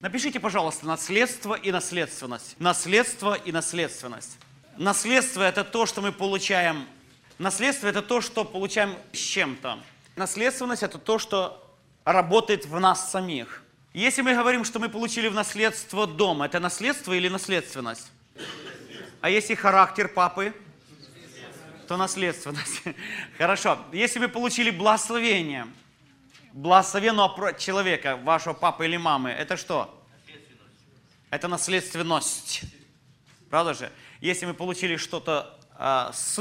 Напишите, пожалуйста, наследство и наследственность. Наследство и наследственность. Наследство – это то, что мы получаем. Наследство – это то, что получаем с чем-то. Наследственность – это то, что работает в нас самих. Если мы говорим, что мы получили в наследство дом, это наследство или наследственность? А если характер папы, то наследственность. Хорошо. Если мы получили благословение, благословенного человека, вашего папы или мамы, это что? Это наследственность. Правда же? Если мы получили что-то э, с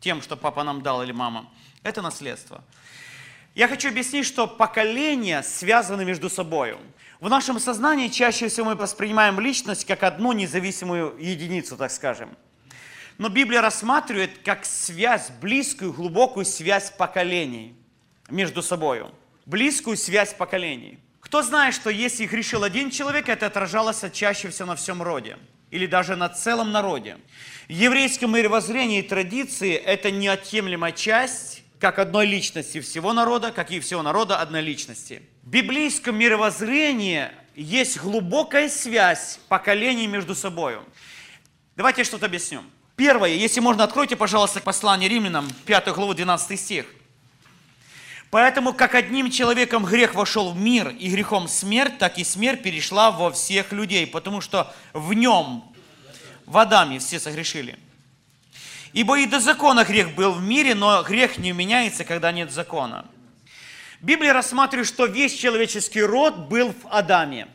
тем, что папа нам дал или мама, это наследство. Я хочу объяснить, что поколения связаны между собой. В нашем сознании чаще всего мы воспринимаем личность как одну независимую единицу, так скажем. Но Библия рассматривает как связь, близкую, глубокую связь поколений между собой. Близкую связь поколений. Кто знает, что если грешил один человек, это отражалось чаще всего на всем роде или даже на целом народе. В еврейском мировоззрении и традиции это неотъемлемая часть как одной личности всего народа, как и всего народа одной личности. В библейском мировоззрении есть глубокая связь поколений между собой. Давайте я что-то объясню. Первое, если можно, откройте, пожалуйста, послание римлянам, 5 главу, 12 стих. Поэтому, как одним человеком грех вошел в мир, и грехом смерть, так и смерть перешла во всех людей, потому что в нем, в Адаме, все согрешили. Ибо и до закона грех был в мире, но грех не меняется, когда нет закона. Библия рассматривает, что весь человеческий род был в Адаме.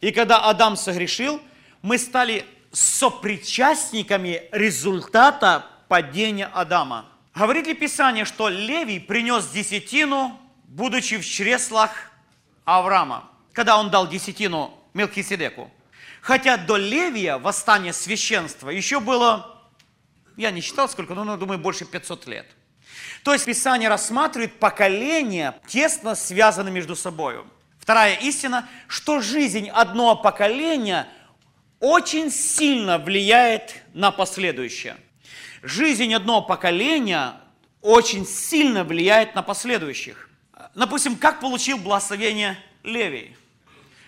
И когда Адам согрешил, мы стали сопричастниками результата падения Адама. Говорит ли Писание, что Левий принес десятину, будучи в чреслах Авраама, когда он дал десятину Мелхиседеку? Хотя до Левия, восстания священства, еще было я не считал сколько, но, думаю, больше 500 лет. То есть Писание рассматривает поколения, тесно связаны между собой. Вторая истина, что жизнь одного поколения очень сильно влияет на последующее. Жизнь одного поколения очень сильно влияет на последующих. Допустим, как получил благословение Левий,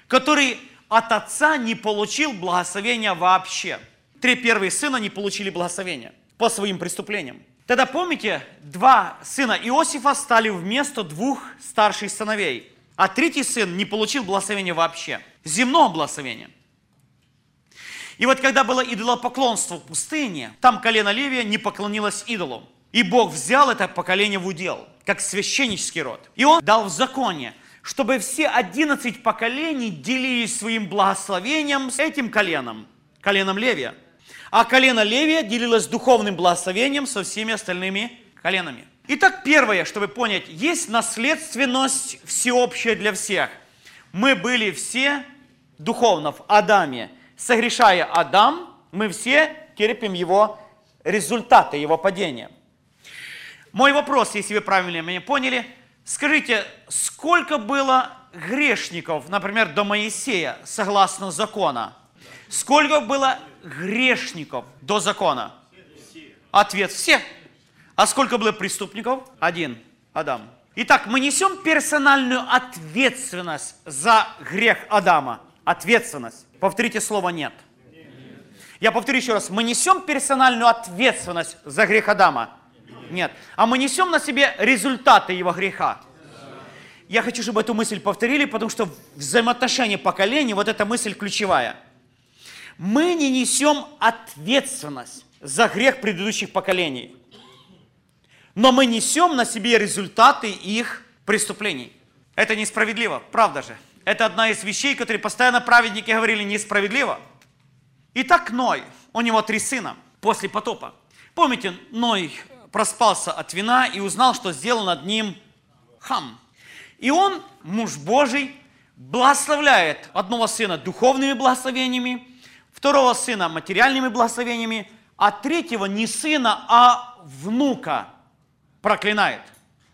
который от отца не получил благословения вообще. Три первые сына не получили благословения по своим преступлениям. Тогда помните, два сына Иосифа стали вместо двух старших сыновей, а третий сын не получил благословения вообще, земного благословения. И вот когда было идолопоклонство в пустыне, там колено Левия не поклонилось идолу. И Бог взял это поколение в удел, как священнический род. И Он дал в законе, чтобы все 11 поколений делились своим благословением с этим коленом, коленом Левия. А колено Левия делилось духовным благословением со всеми остальными коленами. Итак, первое, чтобы понять, есть наследственность всеобщая для всех. Мы были все духовно в Адаме. Согрешая Адам, мы все терпим его результаты, его падения. Мой вопрос, если вы правильно меня поняли, скажите, сколько было грешников, например, до Моисея, согласно закона? Сколько было грешников до закона? Ответ – все. А сколько было преступников? Один. Адам. Итак, мы несем персональную ответственность за грех Адама. Ответственность. Повторите слово «нет». Я повторю еще раз. Мы несем персональную ответственность за грех Адама? Нет. А мы несем на себе результаты его греха? Я хочу, чтобы эту мысль повторили, потому что взаимоотношения поколений, вот эта мысль ключевая – мы не несем ответственность за грех предыдущих поколений, но мы несем на себе результаты их преступлений. Это несправедливо, правда же? Это одна из вещей, которые постоянно праведники говорили несправедливо. Итак, Ной, у него три сына после потопа. Помните, Ной проспался от вина и узнал, что сделал над ним хам. И он, муж Божий, благословляет одного сына духовными благословениями, второго сына материальными благословениями, а третьего не сына, а внука проклинает.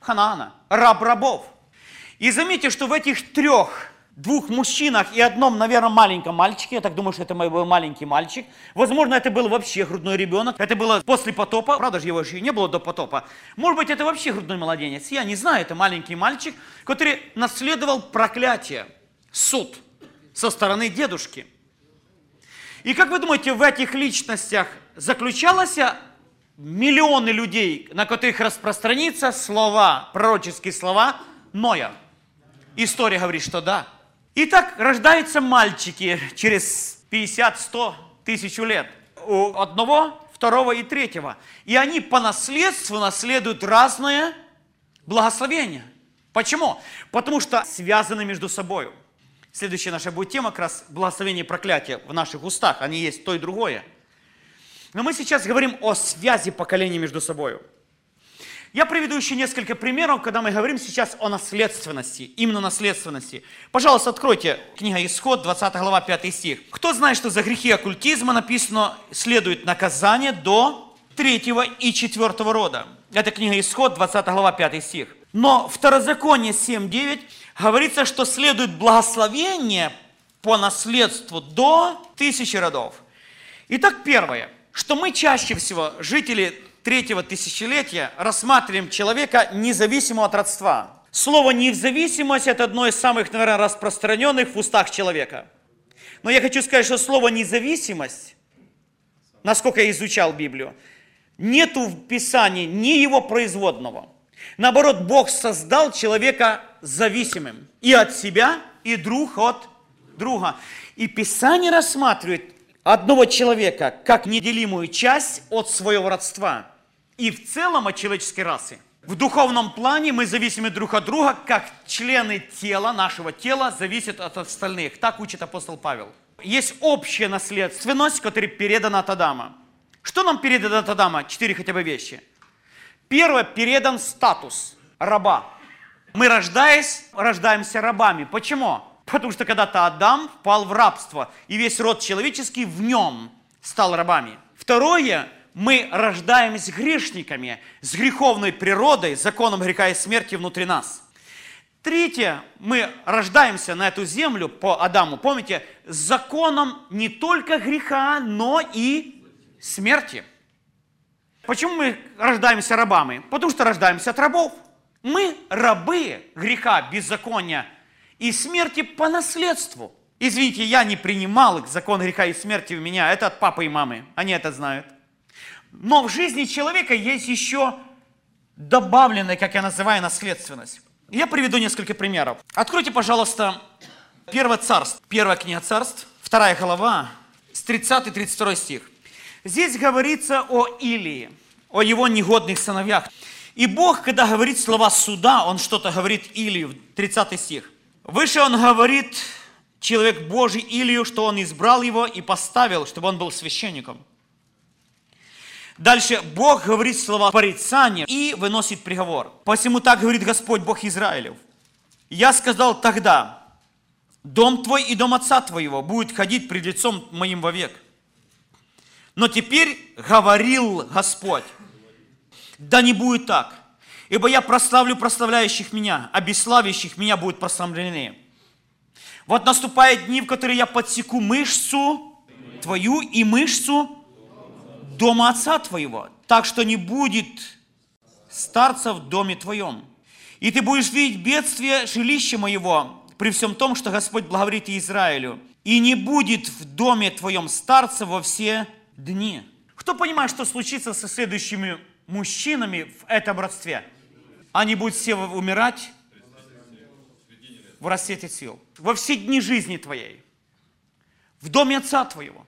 Ханаана, раб рабов. И заметьте, что в этих трех, двух мужчинах и одном, наверное, маленьком мальчике, я так думаю, что это мой был маленький мальчик, возможно, это был вообще грудной ребенок, это было после потопа, правда же его еще не было до потопа, может быть, это вообще грудной младенец, я не знаю, это маленький мальчик, который наследовал проклятие, суд – со стороны дедушки. И как вы думаете, в этих личностях заключалось миллионы людей, на которых распространится слова, пророческие слова? Ноя? История говорит, что да. Итак, рождаются мальчики через 50-100 тысяч лет. У одного, второго и третьего. И они по наследству наследуют разное благословение. Почему? Потому что связаны между собой. Следующая наша будет тема как раз благословение и проклятие в наших устах. Они есть то и другое. Но мы сейчас говорим о связи поколений между собой. Я приведу еще несколько примеров, когда мы говорим сейчас о наследственности, именно наследственности. Пожалуйста, откройте книга Исход, 20 глава, 5 стих. Кто знает, что за грехи оккультизма написано, следует наказание до третьего и четвертого рода. Это книга Исход, 20 глава, 5 стих. Но Второзаконие 7.9 говорится, что следует благословение по наследству до тысячи родов. Итак, первое, что мы чаще всего, жители третьего тысячелетия рассматриваем человека независимо от родства. Слово «независимость» – это одно из самых, наверное, распространенных в устах человека. Но я хочу сказать, что слово «независимость», насколько я изучал Библию, нету в Писании ни его производного. Наоборот, Бог создал человека зависимым и от себя, и друг от друга. И Писание рассматривает одного человека как неделимую часть от своего родства – и в целом от человеческой расы. В духовном плане мы зависимы друг от друга, как члены тела, нашего тела, зависят от остальных. Так учит апостол Павел. Есть общая наследственность, которая передана от Адама. Что нам передано от Адама? Четыре хотя бы вещи. Первое, передан статус раба. Мы, рождаясь, рождаемся рабами. Почему? Потому что когда-то Адам впал в рабство, и весь род человеческий в нем стал рабами. Второе, мы рождаемся грешниками, с греховной природой, законом греха и смерти внутри нас. Третье, мы рождаемся на эту землю по Адаму, помните, с законом не только греха, но и смерти. Почему мы рождаемся рабами? Потому что рождаемся от рабов. Мы рабы греха, беззакония и смерти по наследству. Извините, я не принимал закон греха и смерти в меня, это от папы и мамы, они это знают. Но в жизни человека есть еще добавленная, как я называю, наследственность. Я приведу несколько примеров. Откройте, пожалуйста, Первое царство, первая книга царств, вторая глава, с 30-32 стих. Здесь говорится о Илии, о его негодных сыновьях. И Бог, когда говорит слова суда, Он что-то говорит Илию, 30 стих. Выше Он говорит, человек Божий Илию, что Он избрал его и поставил, чтобы он был священником. Дальше Бог говорит слова порицания и выносит приговор. Посему так говорит Господь Бог Израилев. Я сказал тогда, дом твой и дом отца твоего будет ходить пред лицом моим вовек. Но теперь говорил Господь, да не будет так, ибо я прославлю прославляющих меня, а бесславящих меня будут прославлены. Вот наступают дни, в которые я подсеку мышцу твою и мышцу дома отца твоего, так что не будет старца в доме твоем. И ты будешь видеть бедствие жилища моего, при всем том, что Господь благоволит Израилю. И не будет в доме твоем старца во все дни. Кто понимает, что случится со следующими мужчинами в этом родстве? Они будут все умирать в рассвете сил. Во все дни жизни твоей. В доме отца твоего.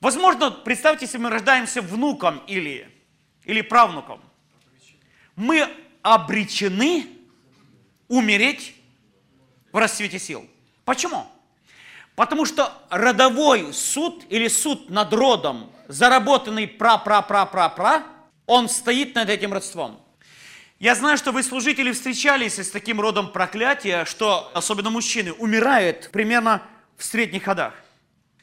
Возможно, представьте себе, мы рождаемся внуком или, или правнуком. Мы обречены умереть в расцвете сил. Почему? Потому что родовой суд или суд над родом, заработанный пра-пра-пра-пра-пра, он стоит над этим родством. Я знаю, что вы, служители, встречались с таким родом проклятия, что, особенно мужчины, умирают примерно в средних ходах.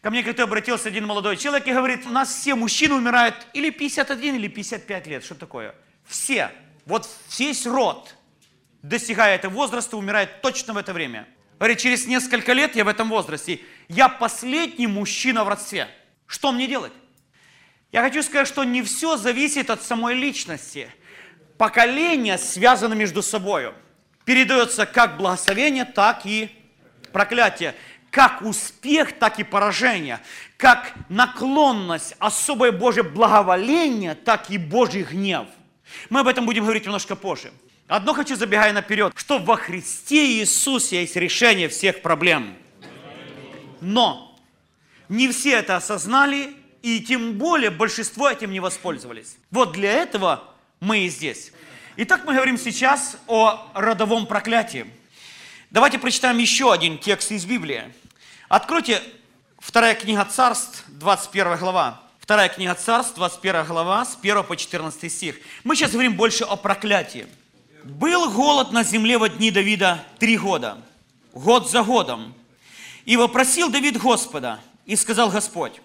Ко мне как-то обратился один молодой человек и говорит, у нас все мужчины умирают или 51, или 55 лет. Что такое? Все. Вот весь род, достигая этого возраста, умирает точно в это время. Говорит, через несколько лет я в этом возрасте. Я последний мужчина в родстве. Что мне делать? Я хочу сказать, что не все зависит от самой личности. Поколения связаны между собой. Передается как благословение, так и проклятие как успех, так и поражение, как наклонность, особое Божье благоволение, так и Божий гнев. Мы об этом будем говорить немножко позже. Одно хочу, забегая наперед, что во Христе Иисусе есть решение всех проблем. Но не все это осознали, и тем более большинство этим не воспользовались. Вот для этого мы и здесь. Итак, мы говорим сейчас о родовом проклятии. Давайте прочитаем еще один текст из Библии. Откройте вторая книга Царств, 21 глава. Вторая книга Царств, 21 глава, с 1 по 14 стих. Мы сейчас говорим больше о проклятии. «Был голод на земле во дни Давида три года, год за годом. И вопросил Давид Господа, и сказал Господь,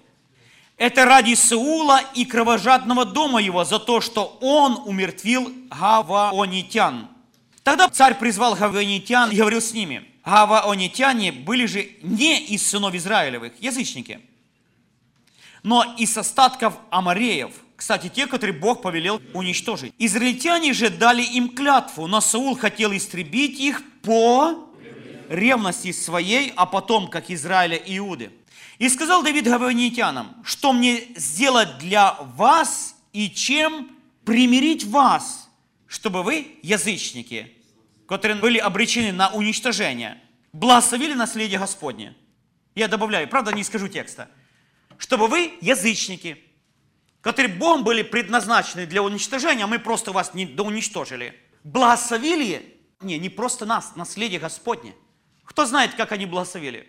это ради Саула и кровожадного дома его за то, что он умертвил гаваонитян. Тогда царь призвал гаваонитян и говорил с ними. Гаваонитяне были же не из сынов Израилевых, язычники, но из остатков амареев, кстати, те, которые Бог повелел уничтожить. Израильтяне же дали им клятву, но Саул хотел истребить их по ревности своей о потомках Израиля и Иуды. И сказал Давид гаванитянам, что мне сделать для вас и чем примирить вас, чтобы вы, язычники, которые были обречены на уничтожение, благословили наследие Господне. Я добавляю, правда не скажу текста. Чтобы вы, язычники, которые Богом были предназначены для уничтожения, мы просто вас не уничтожили, благословили, не, не просто нас, наследие Господне. Кто знает, как они благословили?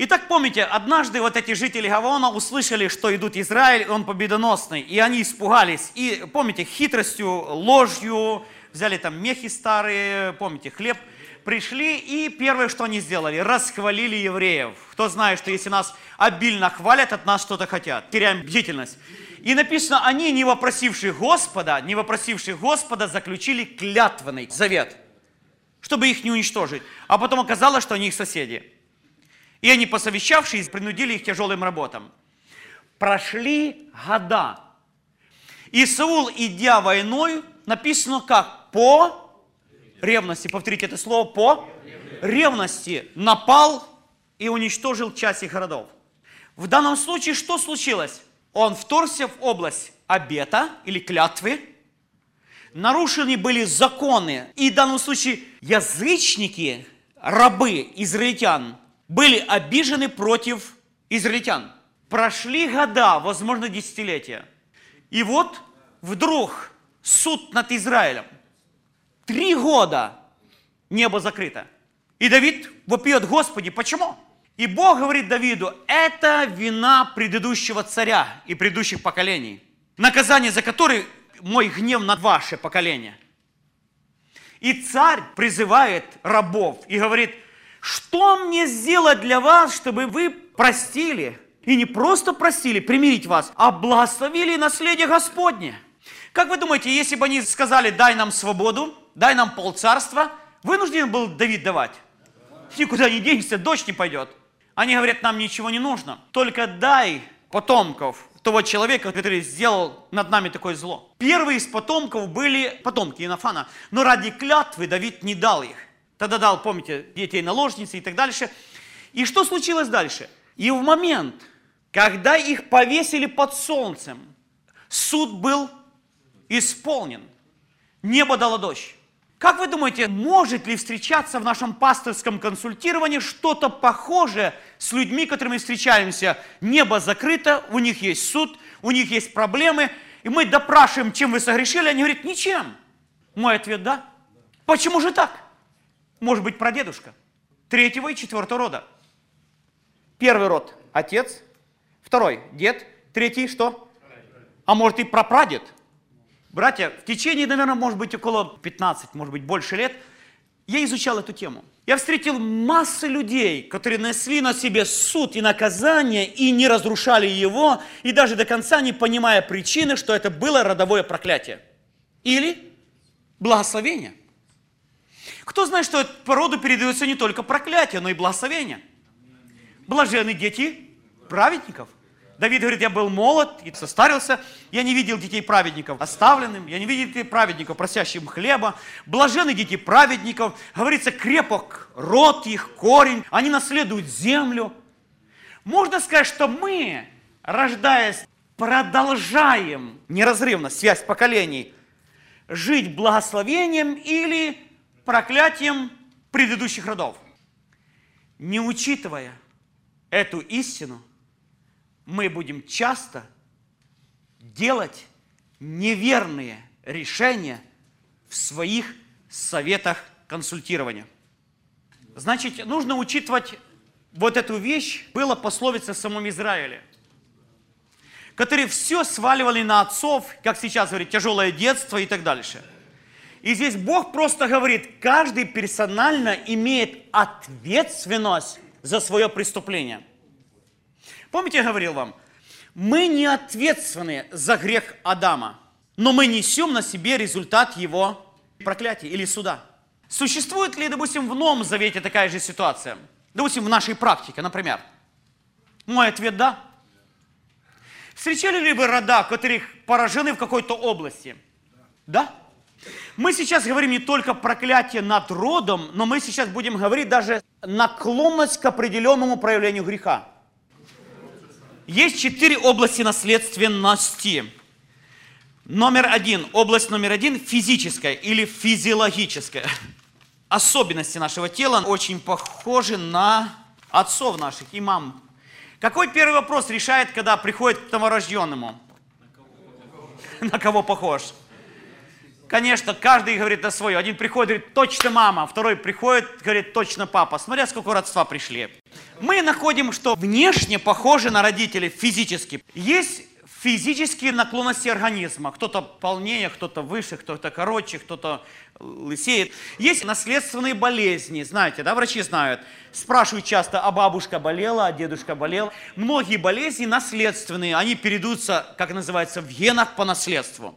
Итак, помните, однажды вот эти жители Гавона услышали, что идут Израиль, он победоносный, и они испугались. И, помните, хитростью, ложью, взяли там мехи старые, помните, хлеб, пришли, и первое, что они сделали, расхвалили евреев. Кто знает, что если нас обильно хвалят, от нас что-то хотят, теряем бдительность. И написано, они, не вопросившие Господа, не вопросившие Господа, заключили клятвенный завет, чтобы их не уничтожить. А потом оказалось, что они их соседи. И они, посовещавшись, принудили их тяжелым работам. Прошли года. И Саул, идя войной, написано как? По ревности. Повторите это слово. По ревности напал и уничтожил часть их городов. В данном случае что случилось? Он вторгся в область обета или клятвы. Нарушены были законы. И в данном случае язычники, рабы израильтян, были обижены против израильтян. Прошли года, возможно, десятилетия. И вот вдруг суд над Израилем. Три года небо закрыто. И Давид вопьет, Господи, почему? И Бог говорит Давиду, это вина предыдущего царя и предыдущих поколений, наказание за который мой гнев над ваше поколение. И царь призывает рабов и говорит, что мне сделать для вас, чтобы вы простили? И не просто простили, примирить вас, а благословили наследие Господне. Как вы думаете, если бы они сказали, дай нам свободу, дай нам полцарства, вынужден был Давид давать? Никуда не денешься, дождь не пойдет. Они говорят, нам ничего не нужно, только дай потомков того человека, который сделал над нами такое зло. Первые из потомков были потомки Инофана, но ради клятвы Давид не дал их. Тогда дал, помните, детей наложницы и так дальше. И что случилось дальше? И в момент, когда их повесили под солнцем, суд был исполнен. Небо дало дождь. Как вы думаете, может ли встречаться в нашем пасторском консультировании что-то похожее с людьми, которыми встречаемся? Небо закрыто, у них есть суд, у них есть проблемы, и мы допрашиваем, чем вы согрешили, они говорят, ничем. Мой ответ – да. Почему же так? может быть прадедушка третьего и четвертого рода. Первый род – отец, второй – дед, третий – что? А может и прапрадед. Братья, в течение, наверное, может быть около 15, может быть больше лет, я изучал эту тему. Я встретил массу людей, которые несли на себе суд и наказание и не разрушали его, и даже до конца не понимая причины, что это было родовое проклятие. Или благословение. Кто знает, что по роду передается не только проклятие, но и благословение? Блажены дети праведников. Давид говорит, я был молод и состарился, я не видел детей праведников оставленным, я не видел детей праведников, просящим хлеба, блажены дети праведников, говорится, крепок род их, корень, они наследуют землю. Можно сказать, что мы, рождаясь, продолжаем неразрывно связь поколений, жить благословением или проклятием предыдущих родов. Не учитывая эту истину, мы будем часто делать неверные решения в своих советах консультирования. Значит, нужно учитывать вот эту вещь. Была пословица в самом Израиле, которые все сваливали на отцов, как сейчас говорит, тяжелое детство и так дальше. И здесь Бог просто говорит, каждый персонально имеет ответственность за свое преступление. Помните, я говорил вам, мы не ответственны за грех Адама, но мы несем на себе результат его проклятия или суда. Существует ли, допустим, в Новом Завете такая же ситуация? Допустим, в нашей практике, например. Мой ответ – да. Встречали ли вы рода, которых поражены в какой-то области? Да. Мы сейчас говорим не только проклятие над родом, но мы сейчас будем говорить даже наклонность к определенному проявлению греха. Есть четыре области наследственности. Номер один, область номер один – физическая или физиологическая. Особенности нашего тела очень похожи на отцов наших и мам. Какой первый вопрос решает, когда приходит к новорожденному? На кого похож? Конечно, каждый говорит о свое. Один приходит, говорит, точно мама, второй приходит, говорит, точно папа. Смотря сколько родства пришли. Мы находим, что внешне похожи на родителей физически. Есть физические наклонности организма. Кто-то полнее, кто-то выше, кто-то короче, кто-то лысеет. Есть наследственные болезни, знаете, да, врачи знают. Спрашивают часто, а бабушка болела, а дедушка болел. Многие болезни наследственные, они передаются, как называется, в генах по наследству.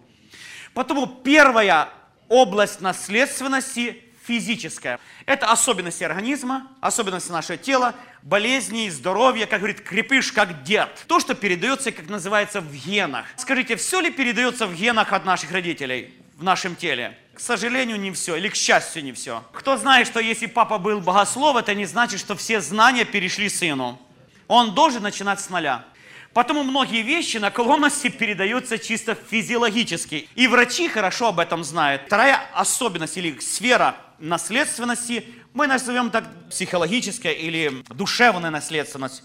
Потому первая область наследственности физическая. Это особенности организма, особенности нашего тела, болезни, здоровья, как говорит, крепыш как дед. То, что передается, как называется, в генах. Скажите, все ли передается в генах от наших родителей в нашем теле? К сожалению, не все, или к счастью, не все. Кто знает, что если папа был богослов, это не значит, что все знания перешли сыну. Он должен начинать с нуля. Потому многие вещи, наклонности передаются чисто физиологически. И врачи хорошо об этом знают. Вторая особенность или сфера наследственности, мы назовем так психологическая или душевная наследственность.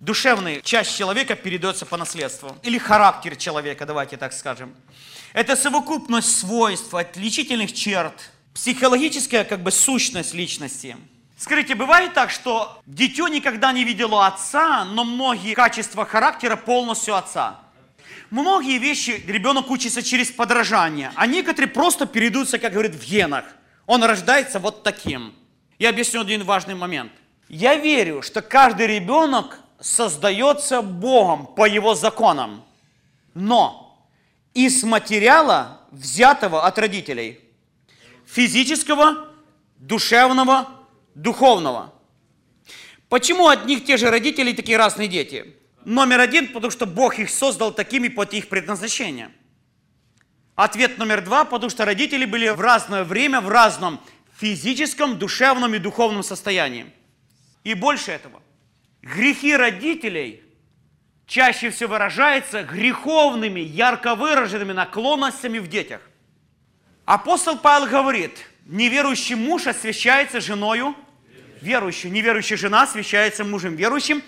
Душевная часть человека передается по наследству. Или характер человека, давайте так скажем. Это совокупность свойств, отличительных черт, психологическая как бы сущность личности – Скажите, бывает так, что дитё никогда не видело отца, но многие качества характера полностью отца? Многие вещи ребенок учится через подражание, а некоторые просто перейдутся, как говорят, в генах. Он рождается вот таким. Я объясню один важный момент. Я верю, что каждый ребенок создается Богом по его законам, но из материала, взятого от родителей, физического, душевного, духовного. Почему от них те же родители такие разные дети? Номер один, потому что Бог их создал такими под их предназначение. Ответ номер два, потому что родители были в разное время, в разном физическом, душевном и духовном состоянии. И больше этого. Грехи родителей чаще всего выражаются греховными, ярко выраженными наклонностями в детях. Апостол Павел говорит – Неверующий муж освящается женою верующую. Неверующая жена освящается мужем верующим.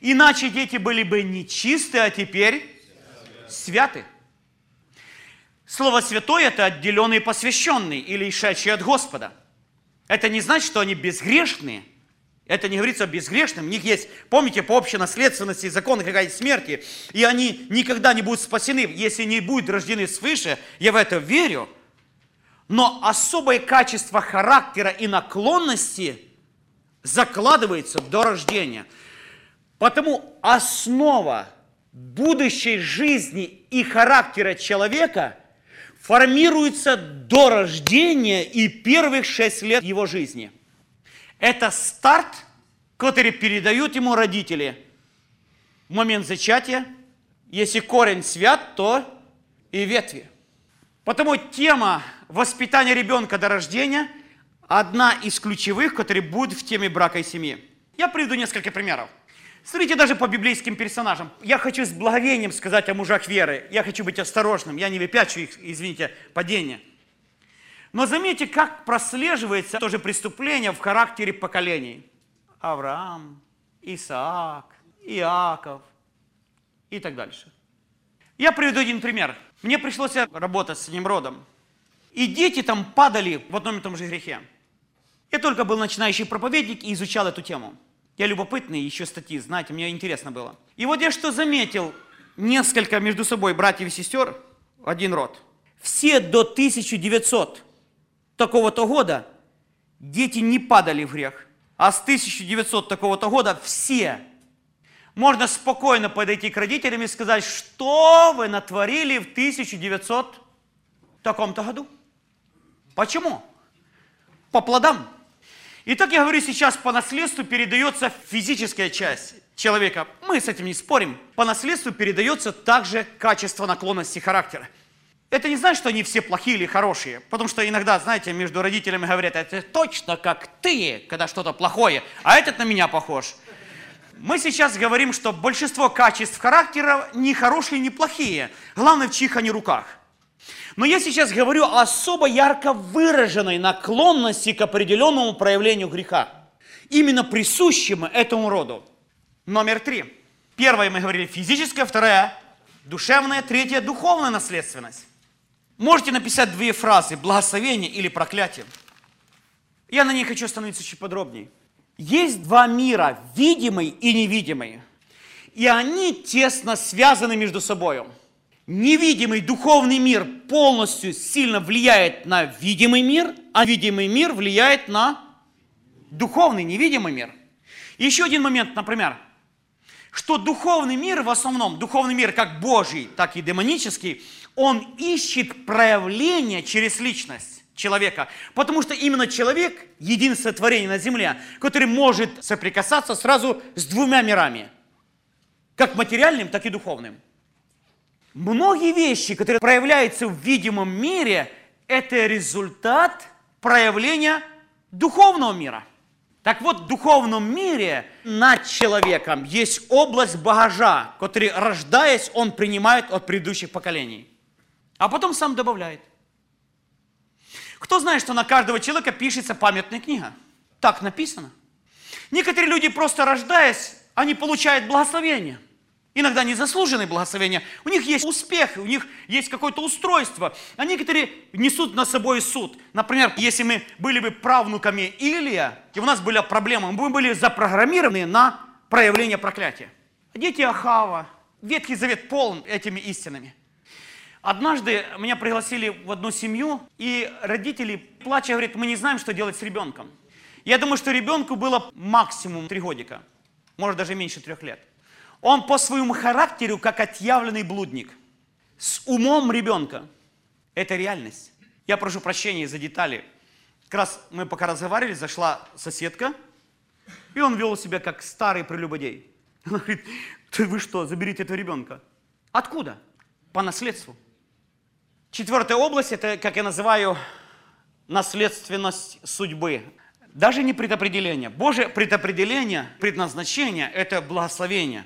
Иначе дети были бы нечисты, а теперь святы. Слово «святой» – это отделенный и посвященный, или ишедший от Господа. Это не значит, что они безгрешные. Это не говорится о безгрешном. У них есть, помните, по общей наследственности закон какая-то смерти. И они никогда не будут спасены, если не будут рождены свыше. Я в это верю – но особое качество характера и наклонности закладывается до рождения. Потому основа будущей жизни и характера человека формируется до рождения и первых шесть лет его жизни. Это старт, который передают ему родители. в момент зачатия. Если корень свят, то и ветви. Потому тема воспитания ребенка до рождения одна из ключевых, которые будет в теме брака и семьи. Я приведу несколько примеров. Смотрите даже по библейским персонажам. Я хочу с благовением сказать о мужах веры. Я хочу быть осторожным. Я не выпячу их, извините, падение. Но заметьте, как прослеживается тоже преступление в характере поколений. Авраам, Исаак, Иаков и так дальше. Я приведу один пример. Мне пришлось работать с одним родом. И дети там падали в одном и том же грехе. Я только был начинающий проповедник и изучал эту тему. Я любопытный, еще статьи, знаете, мне интересно было. И вот я что заметил, несколько между собой братьев и сестер, один род. Все до 1900 такого-то года дети не падали в грех. А с 1900 такого-то года все. Можно спокойно подойти к родителям и сказать, что вы натворили в 1900 таком-то году. Почему? По плодам. Итак, я говорю, сейчас по наследству передается физическая часть человека. Мы с этим не спорим. По наследству передается также качество наклонности характера. Это не значит, что они все плохие или хорошие. Потому что иногда, знаете, между родителями говорят, это точно как ты, когда что-то плохое, а этот на меня похож. Мы сейчас говорим, что большинство качеств характера не хорошие, не плохие. Главное, в чьих они руках. Но я сейчас говорю о особо ярко выраженной наклонности к определенному проявлению греха. Именно присущему этому роду. Номер три. Первое мы говорили физическое, второе душевная, третье духовная наследственность. Можете написать две фразы, благословение или проклятие. Я на них хочу остановиться чуть подробнее. Есть два мира, видимый и невидимый. И они тесно связаны между собой невидимый духовный мир полностью сильно влияет на видимый мир, а видимый мир влияет на духовный, невидимый мир. Еще один момент, например, что духовный мир в основном, духовный мир как Божий, так и демонический, он ищет проявление через личность человека. Потому что именно человек – единственное творение на земле, который может соприкасаться сразу с двумя мирами. Как материальным, так и духовным. Многие вещи, которые проявляются в видимом мире, это результат проявления духовного мира. Так вот, в духовном мире над человеком есть область багажа, который, рождаясь, он принимает от предыдущих поколений. А потом сам добавляет. Кто знает, что на каждого человека пишется памятная книга? Так написано. Некоторые люди, просто рождаясь, они получают благословение – Иногда незаслуженные благословения. У них есть успех, у них есть какое-то устройство. А некоторые несут на собой суд. Например, если мы были бы правнуками Илия, и у нас были проблемы, мы были запрограммированы на проявление проклятия. Дети Ахава, Ветхий Завет полон этими истинами. Однажды меня пригласили в одну семью, и родители, плача, говорят, мы не знаем, что делать с ребенком. Я думаю, что ребенку было максимум три годика, может даже меньше трех лет. Он по своему характеру как отъявленный блудник. С умом ребенка. Это реальность. Я прошу прощения за детали. Как раз мы пока разговаривали, зашла соседка, и он вел себя как старый прелюбодей. Она говорит, вы что, заберите этого ребенка? Откуда? По наследству. Четвертая область, это, как я называю, наследственность судьбы. Даже не предопределение. Божье предопределение, предназначение – это благословение.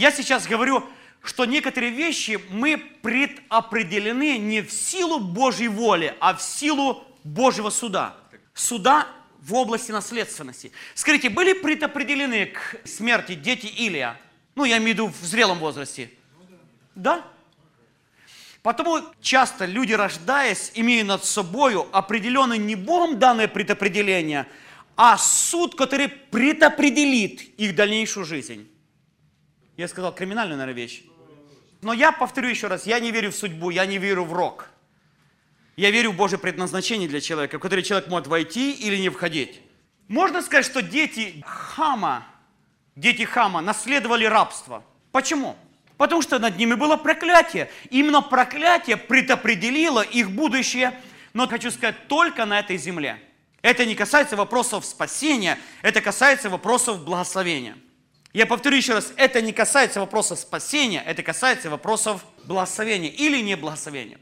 Я сейчас говорю, что некоторые вещи мы предопределены не в силу Божьей воли, а в силу Божьего суда. Суда в области наследственности. Скажите, были предопределены к смерти дети Илия? Ну, я имею в виду в зрелом возрасте. Да? Потому часто люди, рождаясь, имеют над собой определенное не Богом данное предопределение, а суд, который предопределит их дальнейшую жизнь. Я сказал криминальную, наверное, вещь. Но я повторю еще раз, я не верю в судьбу, я не верю в рок. Я верю в Божье предназначение для человека, в которое человек может войти или не входить. Можно сказать, что дети Хама, дети Хама наследовали рабство. Почему? Потому что над ними было проклятие. Именно проклятие предопределило их будущее, но хочу сказать, только на этой земле. Это не касается вопросов спасения, это касается вопросов благословения. Я повторю еще раз, это не касается вопроса спасения, это касается вопросов благословения или не благословения.